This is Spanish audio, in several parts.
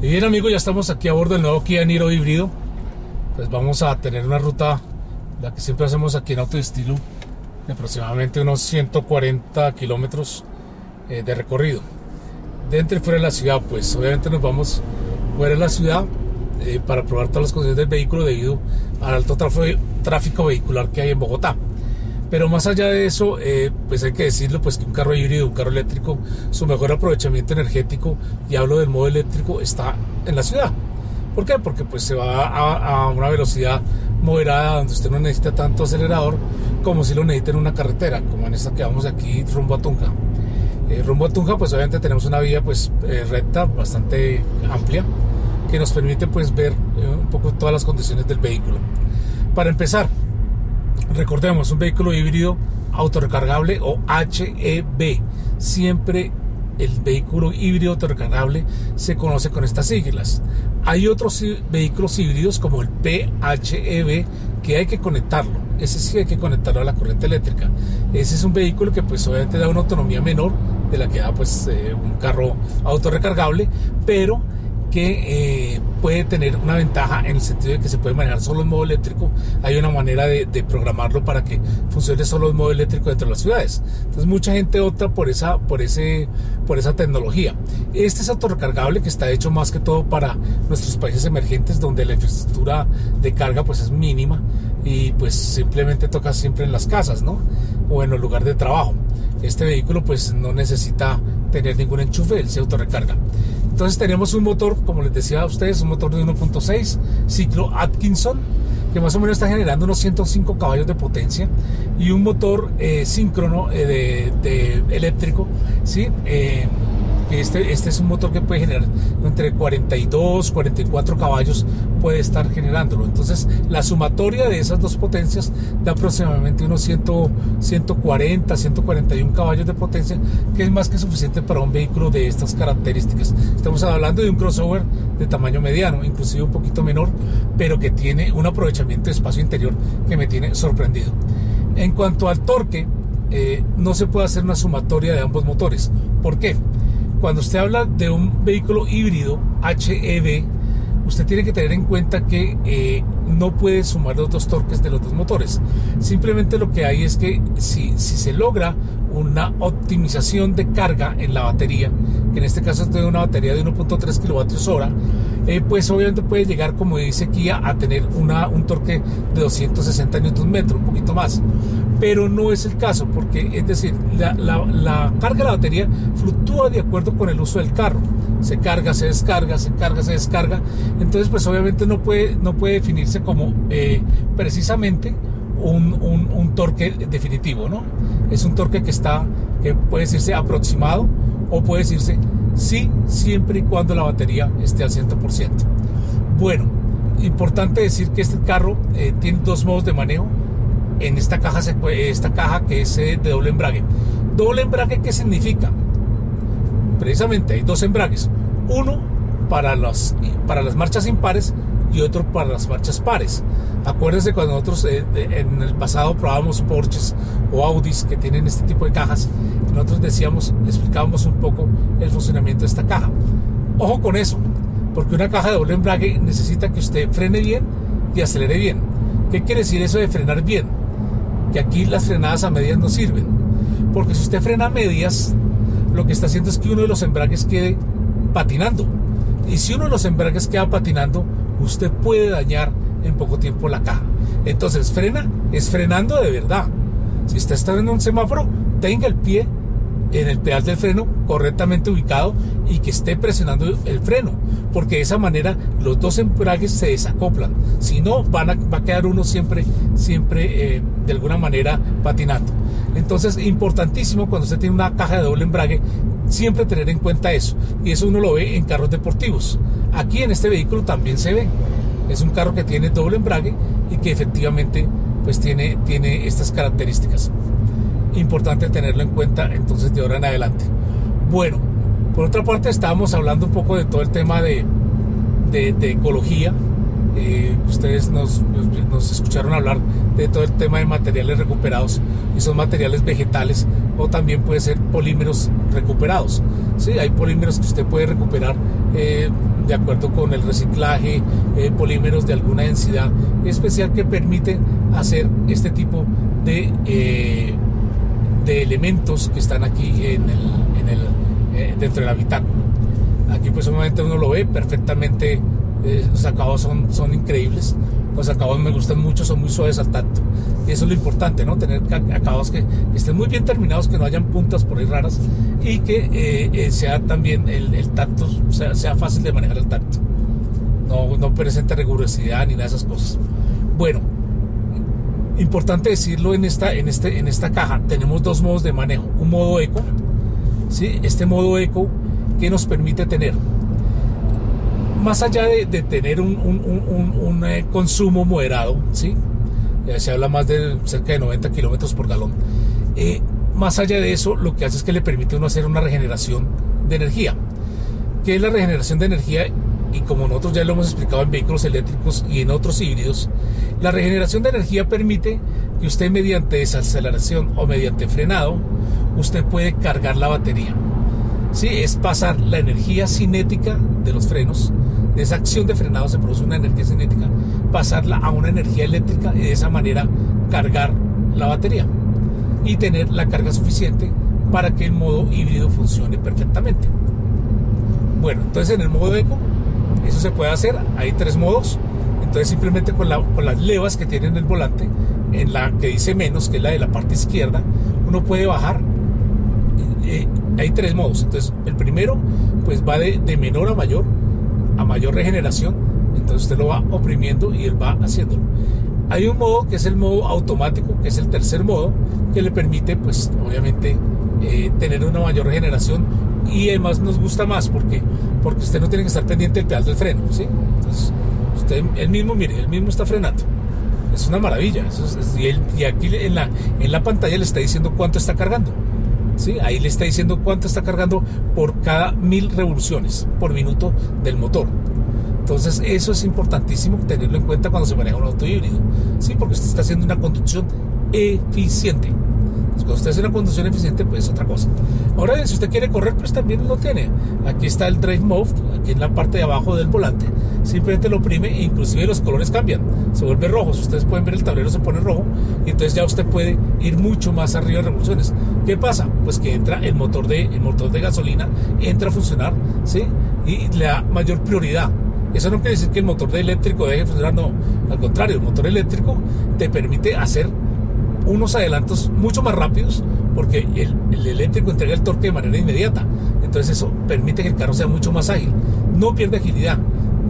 Y bien amigos, ya estamos aquí a bordo del nuevo Kia Niro híbrido. Pues vamos a tener una ruta, la que siempre hacemos aquí en Autodestilo, de aproximadamente unos 140 kilómetros eh, de recorrido. Dentro y fuera de la ciudad, pues obviamente nos vamos fuera de la ciudad eh, para probar todas las condiciones del vehículo debido al alto tráfico vehicular que hay en Bogotá. Pero más allá de eso, eh, pues hay que decirlo, pues que un carro híbrido, un carro eléctrico, su mejor aprovechamiento energético, y hablo del modo eléctrico, está en la ciudad. ¿Por qué? Porque pues se va a, una velocidad moderada donde usted no necesita tanto acelerador como si lo necesita en una carretera, como en esta que vamos aquí rumbo a Tunja. Eh, rumbo a Tunja, pues obviamente tenemos una vía pues eh, recta, bastante amplia, que nos permite pues ver un poco todas las condiciones del vehículo. Para empezar, Recordemos, un vehículo híbrido autorrecargable o HEV. Siempre el vehículo híbrido autorrecargable se conoce con estas siglas. Hay otros vehículos híbridos como el PHEV que hay que conectarlo. Ese sí hay que conectarlo a la corriente eléctrica. Ese es un vehículo que pues obviamente da una autonomía menor de la que da pues eh, un carro autorrecargable, pero que eh, puede tener una ventaja en el sentido de que se puede manejar solo en modo eléctrico. Hay una manera de, programarlo para que funcione solo en modo eléctrico dentro de las ciudades. Entonces mucha gente opta por esa, por ese, por esa tecnología. Este es autorrecargable que está hecho más que todo para nuestros países emergentes donde la infraestructura de carga pues es mínima y pues simplemente toca siempre en las casas, ¿no? O en el lugar de trabajo. Este vehículo pues no necesita tener ningún enchufe, él se autorrecarga. Entonces tenemos un motor, como les decía a ustedes, un motor de 1.6 ciclo Atkinson, que más o menos está generando unos 105 caballos de potencia y un motor eh, síncrono eh, de, eléctrico, ¿sí? Este, este es un motor que puede generar entre 42, 44 caballos, puede estar generándolo. Entonces, la sumatoria de esas dos potencias da aproximadamente unos 100, 140, 141 caballos de potencia, que es más que suficiente para un vehículo de estas características. Estamos hablando de un crossover de tamaño mediano, inclusive un poquito menor, pero que tiene un aprovechamiento de espacio interior que me tiene sorprendido. En cuanto al torque, eh, no se puede hacer una sumatoria de ambos motores. ¿Por qué? Cuando usted habla de un vehículo híbrido HEV, usted tiene que tener en cuenta que eh, no puede sumar los dos torques de los dos motores. Simplemente lo que hay es que si, si se logra una optimización de carga en la batería, que en este caso es de una batería de 1.3 kilovatios hora, eh, pues obviamente puede llegar, como dice Kia, a tener una, un torque de 260 Nm, un poquito más. Pero no es el caso, porque es decir, la, la carga de la batería fluctúa de acuerdo con el uso del carro. Se carga, se descarga, se carga, se descarga. Entonces, pues obviamente no puede, no puede definirse como eh, precisamente un, un, torque definitivo, ¿no? Es un torque que está, que puede decirse aproximado o puede decirse sí, siempre y cuando la batería esté al 100%. Bueno, importante decir que este carro eh, tiene dos modos de manejo. En esta caja, esta caja que es eh, de doble embrague. ¿Doble embrague qué significa? Precisamente hay dos embragues. Uno para, los, para las marchas impares y otro para las marchas pares. Acuérdense cuando nosotros eh, en el pasado probábamos Porsches o Audis que tienen este tipo de cajas, nosotros decíamos, explicábamos un poco el funcionamiento de esta caja. Ojo con eso, porque una caja de doble embrague necesita que usted frene bien y acelere bien. ¿Qué quiere decir eso de frenar bien? Que aquí las frenadas a medias no sirven. Porque si usted frena a medias, lo que está haciendo es que uno de los embragues quede patinando. Y si uno de los embragues queda patinando, usted puede dañar en poco tiempo la caja. Entonces, frena, es frenando de verdad. Si usted está en un semáforo, tenga el pie en el pedal del freno correctamente ubicado y que esté presionando el freno, porque de esa manera los dos embragues se desacoplan. Si no, van a, va a quedar uno siempre, siempre eh, de alguna manera patinando. Entonces, importantísimo cuando usted tiene una caja de doble embrague, siempre tener en cuenta eso. Y eso uno lo ve en carros deportivos. Aquí en este vehículo también se ve. Es un carro que tiene doble embrague y que efectivamente pues tiene, tiene estas características. Importante tenerlo en cuenta entonces de ahora en adelante. Bueno, por otra parte estábamos hablando un poco de todo el tema de, de, ecología Eh, ustedes nos, escucharon hablar de todo el tema de materiales recuperados y son materiales vegetales o también puede ser polímeros recuperados. ¿sí? Hay polímeros que usted puede recuperar eh, de acuerdo con el reciclaje, eh, polímeros de alguna densidad especial que permite hacer este tipo de, de elementos que están aquí en el, dentro del habitáculo. Aquí pues obviamente uno lo ve perfectamente eh, los acabados son, son increíbles. Los acabados me gustan mucho, son muy suaves al tacto. Y eso es lo importante, ¿no? Tener acabados que, estén muy bien terminados, que no hayan puntas por ahí raras y que eh, eh, sea también el, tacto, sea, sea, fácil de manejar el tacto. No, no presente rigurosidad ni nada de esas cosas. Bueno, importante decirlo en esta, en, este, en esta caja, tenemos dos modos de manejo. Un modo eco, ¿sí? Este modo eco que nos permite tener más allá de, tener un, eh, consumo moderado, ¿sí? se habla más de cerca de 90 kilómetros por galón. Eh, más allá de eso, lo que hace es que le permite a uno hacer una regeneración de energía. ¿Qué es la regeneración de energía? Y como nosotros ya lo hemos explicado en vehículos eléctricos y en otros híbridos, la regeneración de energía permite que usted mediante desaceleración o mediante frenado, usted puede cargar la batería. Sí, es pasar la energía cinética de los frenos de esa acción de frenado se produce una energía cinética, pasarla a una energía eléctrica y de esa manera cargar la batería y tener la carga suficiente para que el modo híbrido funcione perfectamente. Bueno, entonces en el modo eco eso se puede hacer, hay tres modos, entonces simplemente con, con las levas que tiene en el volante, en la que dice menos, que es la de la parte izquierda, uno puede bajar. Eh, hay tres modos, entonces el primero pues va de, de menor a mayor, a mayor regeneración, entonces usted lo va oprimiendo y él va haciéndolo. Hay un modo que es el modo automático, que es el tercer modo, que le permite, pues obviamente, eh, tener una mayor regeneración y además nos gusta más porque, porque usted no tiene que estar pendiente del pedal del freno, ¿sí? Entonces, usted, él mismo, mire, él mismo está frenando. Es una maravilla. y, y, aquí en la, en la pantalla le está diciendo cuánto está cargando. Ahí le está diciendo cuánto está cargando por cada mil revoluciones por minuto del motor. Entonces eso es importantísimo tenerlo en cuenta cuando se maneja un auto híbrido, ¿sí? Porque usted está haciendo una conducción eficiente. Cuando usted hace una conducción eficiente, pues es otra cosa. Ahora bien, si usted quiere correr, pues también lo tiene. Aquí está el Drive Mode, aquí en la parte de abajo del volante. Simplemente lo oprime e inclusive los colores cambian. Se vuelve rojo. Si ustedes pueden ver el tablero se pone rojo y entonces ya usted puede ir mucho más arriba de revoluciones. ¿Qué pasa? Pues que entra el motor de, el motor de gasolina, entra a funcionar, ¿sí? Y le da mayor prioridad. Eso no quiere decir que el motor de eléctrico deje de funcionar, no. Al contrario, el motor eléctrico te permite hacer unos adelantos mucho más rápidos porque el, eléctrico entrega el torque de manera inmediata. Entonces eso permite que el carro sea mucho más ágil. No pierde agilidad.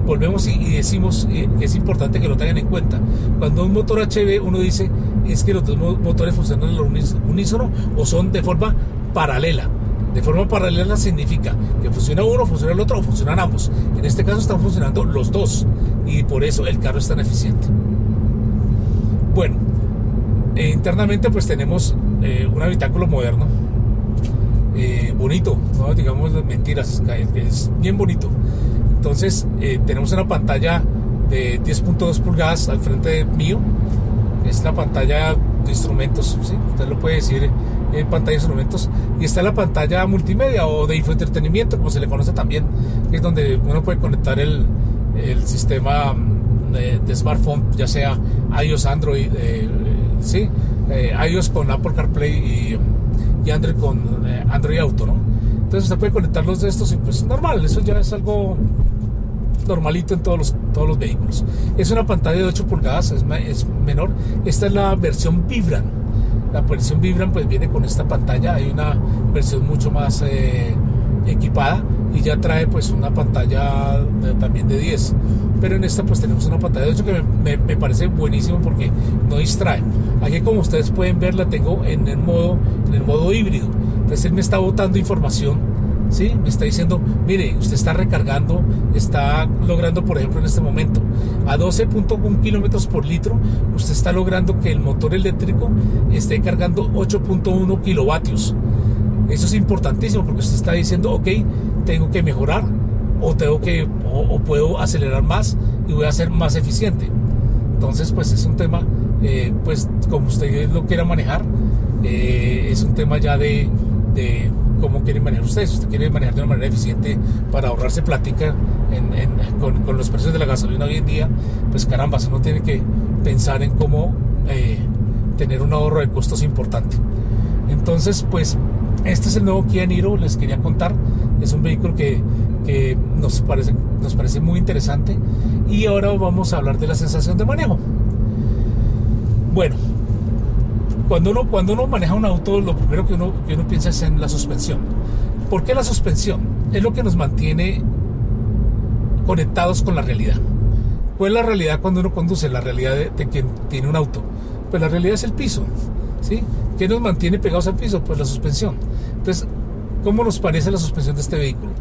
Volvemos y, decimos eh, que es importante que lo tengan en cuenta. Cuando un motor HV uno dice es que los dos motores funcionan al unísono o son de forma paralela. De forma paralela significa que funciona uno, funciona el otro o funcionan ambos. En este caso están funcionando los dos y por eso el carro es tan eficiente. Bueno, eh, internamente pues tenemos eh, un habitáculo moderno, eh, bonito, no digamos mentiras, es bien bonito. Entonces tenemos una pantalla de 10.2 pulgadas al frente mío, es la pantalla de instrumentos, usted lo puede decir en pantalla de instrumentos, y está la pantalla multimedia o de infoentretenimiento, como se le conoce también, que es donde uno puede conectar el, el sistema de, smartphone, ya sea iOS, Android, ¿sí? Eh, iOS con Apple CarPlay y, Android con eh, Android Auto, ¿no? Entonces usted puede conectar los de estos y pues normal, eso ya es algo normalito en todos los, todos los vehículos. Es una pantalla de 8 pulgadas, es, menor. Esta es la versión Vibran. La versión Vibran pues viene con esta pantalla, hay una versión mucho más eh, equipada y ya trae pues una pantalla también de 10 pero en esta pues tenemos una pantalla de 8 que me, parece buenísimo porque no distrae. Aquí como ustedes pueden ver la tengo en el modo en el modo híbrido. Entonces él me está botando información ¿sí? me está diciendo mire usted está recargando está logrando por ejemplo en este momento a 12.1 kilómetros por litro usted está logrando que el motor eléctrico esté cargando 8.1 kilovatios eso es importantísimo porque usted está diciendo, ok, tengo que mejorar o tengo que o, puedo acelerar más y voy a ser más eficiente. Entonces, pues es un tema, eh, pues como usted lo quiera manejar, eh, es un tema ya de, de cómo quieren manejar ustedes. Si usted quiere manejar de una manera eficiente para ahorrarse plática con, los precios de la gasolina hoy en día, pues caramba, uno tiene que pensar en cómo eh, tener un ahorro de costos importante. Entonces, pues este es el nuevo Kia Niro, les quería contar. Es un vehículo que, nos, parece, nos parece muy interesante. Y ahora vamos a hablar de la sensación de manejo. Bueno, cuando uno, cuando uno maneja un auto, lo primero que uno, que uno piensa es en la suspensión. ¿Por qué la suspensión? Es lo que nos mantiene conectados con la realidad. ¿Cuál es la realidad cuando uno conduce? La realidad de, de quien tiene un auto. Pues la realidad es el piso. ¿sí? ¿Qué nos mantiene pegados al piso? Pues la suspensión. Entonces, ¿cómo nos parece la suspensión de este vehículo?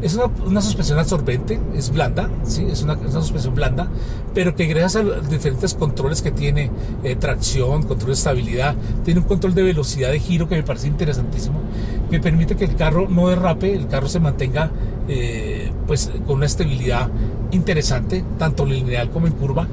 Es una, suspensión absorbente, es blanda, ¿sí? es, una, suspensión blanda, pero que gracias a los diferentes controles que tiene, eh, tracción, control de estabilidad, tiene un control de velocidad de giro que me parece interesantísimo, que permite que el carro no derrape, el carro se mantenga eh, pues con una estabilidad interesante, tanto lineal como en curva,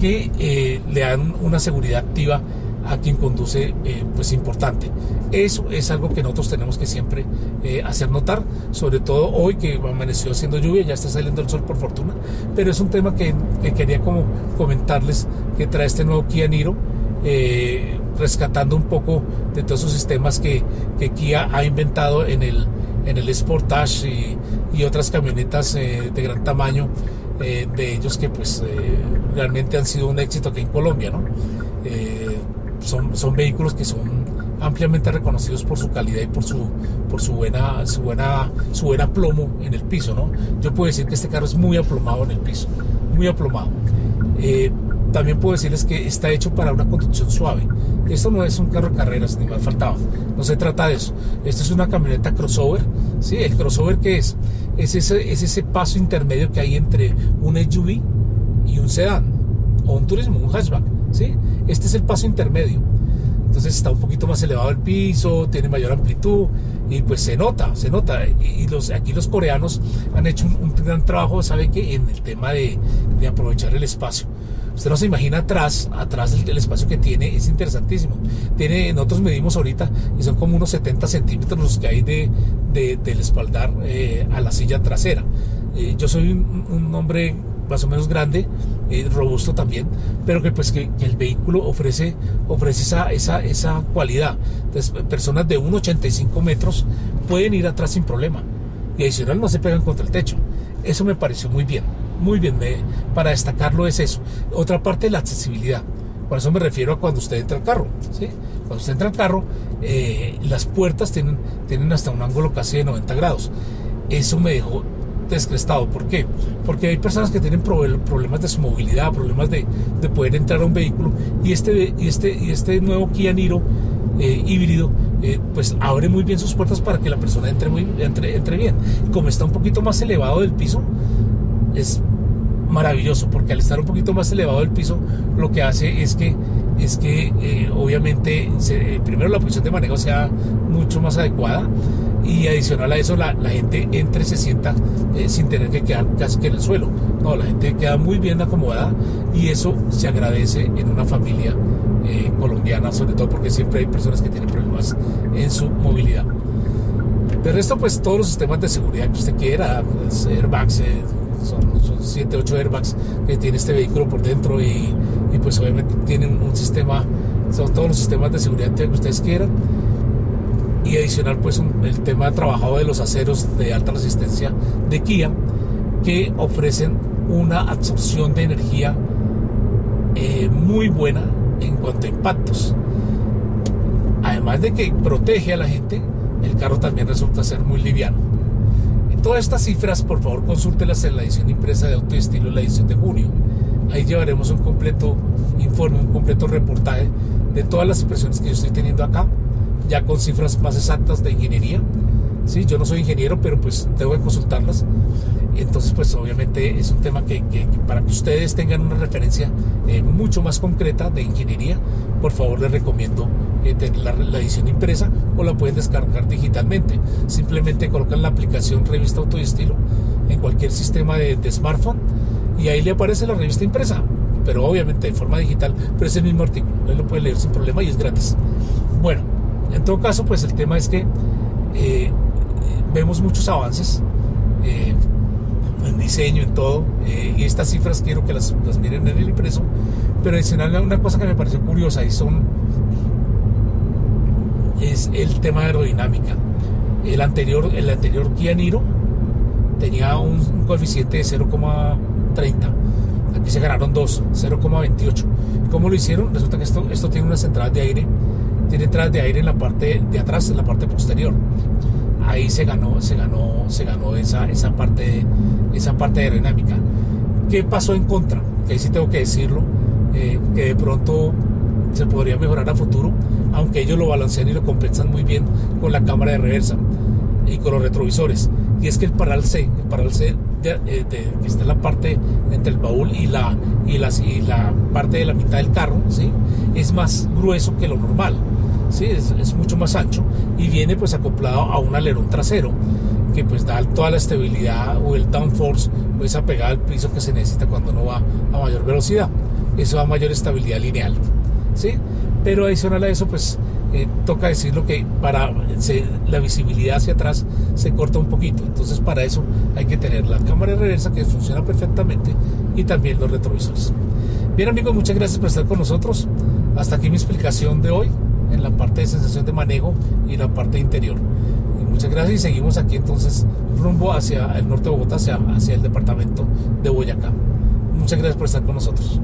que eh, le dan una seguridad activa a quien conduce eh, pues importante. Eso es algo que nosotros tenemos que siempre eh, hacer notar, sobre todo hoy que amaneció haciendo lluvia, ya está saliendo el sol por fortuna, pero es un tema que, quería como comentarles que trae este nuevo Kia Niro, eh, rescatando un poco de todos esos sistemas que, Kia ha inventado en el, en el Sportage y, y otras camionetas de gran tamaño de ellos que pues realmente han sido un éxito aquí en Colombia, ¿no? Son, vehículos que son ampliamente reconocidos por su calidad y por su, por su buena, su buena, su buena plomo en el piso, ¿no? Yo puedo decir que este carro es muy aplomado en el piso, muy aplomado. Eh, también puedo decirles que está hecho para una conducción suave. Esto no es un carro de carreras, ni me faltaba. No se trata de eso. Esto es una camioneta crossover. ¿sí? ¿El crossover qué es? Es ese, es ese paso intermedio que hay entre un SUV y un sedán, o un turismo, un hatchback. ¿sí? Este es el paso intermedio. Entonces está un poquito más elevado el piso, tiene mayor amplitud y pues se nota, se nota. Y los, aquí los coreanos han hecho un, gran trabajo, ¿sabe qué? En el tema de, aprovechar el espacio. Usted no se imagina atrás, atrás del, espacio que tiene, es interesantísimo. Tiene, nosotros medimos ahorita y son como unos 70 centímetros los que hay de, del espaldar eh, a la silla trasera. Eh, yo soy un hombre más o menos grande, eh, robusto también, pero que pues que, el vehículo ofrece, ofrece esa, esa, esa cualidad. Entonces, personas de 1,85 metros pueden ir atrás sin problema y adicional no se pegan contra el techo. Eso me pareció muy bien, muy bien. para destacarlo es eso. Otra parte, la accesibilidad. Por eso me refiero a cuando usted entra al carro. ¿sí? Cuando usted entra al carro, eh, las puertas tienen, tienen hasta un ángulo casi de 90 grados. Eso me dejó descrestado. ¿Por qué? Porque hay personas que tienen problemas de su movilidad, problemas de, poder entrar a un vehículo y este, y este, y este nuevo Kia Niro eh, híbrido eh, pues abre muy bien sus puertas para que la persona entre, muy, entre, entre bien. Como está un poquito más elevado del piso, es maravilloso porque al estar un poquito más elevado del piso lo que hace es que es que eh, obviamente primero la posición de manejo sea mucho más adecuada y adicional a eso la, gente entre se sienta eh, sin tener que quedar casi que en el suelo. No, la gente queda muy bien acomodada y eso se agradece en una familia eh, colombiana, sobre todo porque siempre hay personas que tienen problemas en su movilidad. De resto, pues todos los sistemas de seguridad que usted quiera, pues, airbags, eh, son, 7, 8 airbags que tiene este vehículo por dentro y, pues obviamente tienen un sistema, son todos los sistemas de seguridad que ustedes quieran y adicional pues el tema trabajado de los aceros de alta resistencia de Kia que ofrecen una absorción de energía eh, muy buena en cuanto a impactos. Además de que protege a la gente, el carro también resulta ser muy liviano. todas estas cifras, por favor, consúltelas en la edición impresa de Auto y Estilo, la edición de junio. Ahí llevaremos un completo informe, un completo reportaje de todas las impresiones que yo estoy teniendo acá ya con cifras más exactas de ingeniería. ¿sí? Yo no soy ingeniero, pero pues tengo que consultarlas. Entonces, pues obviamente es un tema que, para que ustedes tengan una referencia eh, mucho más concreta de ingeniería, por favor les recomiendo eh, tener la, edición impresa o la pueden descargar digitalmente. Simplemente colocan la aplicación Revista Auto y Estilo en cualquier sistema de, smartphone y ahí le aparece la revista impresa, pero obviamente de forma digital, pero es el mismo artículo, él lo puede leer sin problema y es gratis. Bueno, en todo caso, pues el tema es que eh, vemos muchos avances eh, en diseño, en todo, eh, y estas cifras quiero que las, miren en el impreso, pero adicional una cosa que me pareció curiosa y son es el tema de aerodinámica. El anterior, el anterior Kia Niro tenía un, coeficiente de 0,30. Aquí se ganaron dos, 0,28. ¿Cómo lo hicieron? Resulta que esto, esto tiene unas entradas de aire, tiene entradas de aire en la parte de atrás, en la parte posterior. Ahí se ganó, se ganó, se ganó esa, esa parte, esa parte aerodinámica. ¿Qué pasó en contra? Que ahí sí tengo que decirlo, eh, que de pronto se podría mejorar a futuro, aunque ellos lo balancean y lo compensan muy bien con la cámara de reversa y con los retrovisores. Y es que el paral C, el paral C eh, que está en la parte entre el baúl y la, y, y la parte de la mitad del carro, ¿sí? es más grueso que lo normal. ¿Sí? Es, mucho más ancho y viene pues acoplado a un alerón trasero que pues da toda la estabilidad o el downforce o esa pegada al piso que se necesita cuando uno va a mayor velocidad. Eso da mayor estabilidad lineal. ¿sí? Pero adicional a eso, pues eh, toca decirlo que para la visibilidad hacia atrás se corta un poquito. Entonces para eso hay que tener la cámara de reversa que funciona perfectamente y también los retrovisores. Bien amigos, muchas gracias por estar con nosotros. Hasta aquí mi explicación de hoy en la parte de sensación de manejo y la parte interior. muchas gracias y seguimos aquí entonces rumbo hacia el norte de Bogotá, hacia, el departamento de Boyacá. Muchas gracias por estar con nosotros.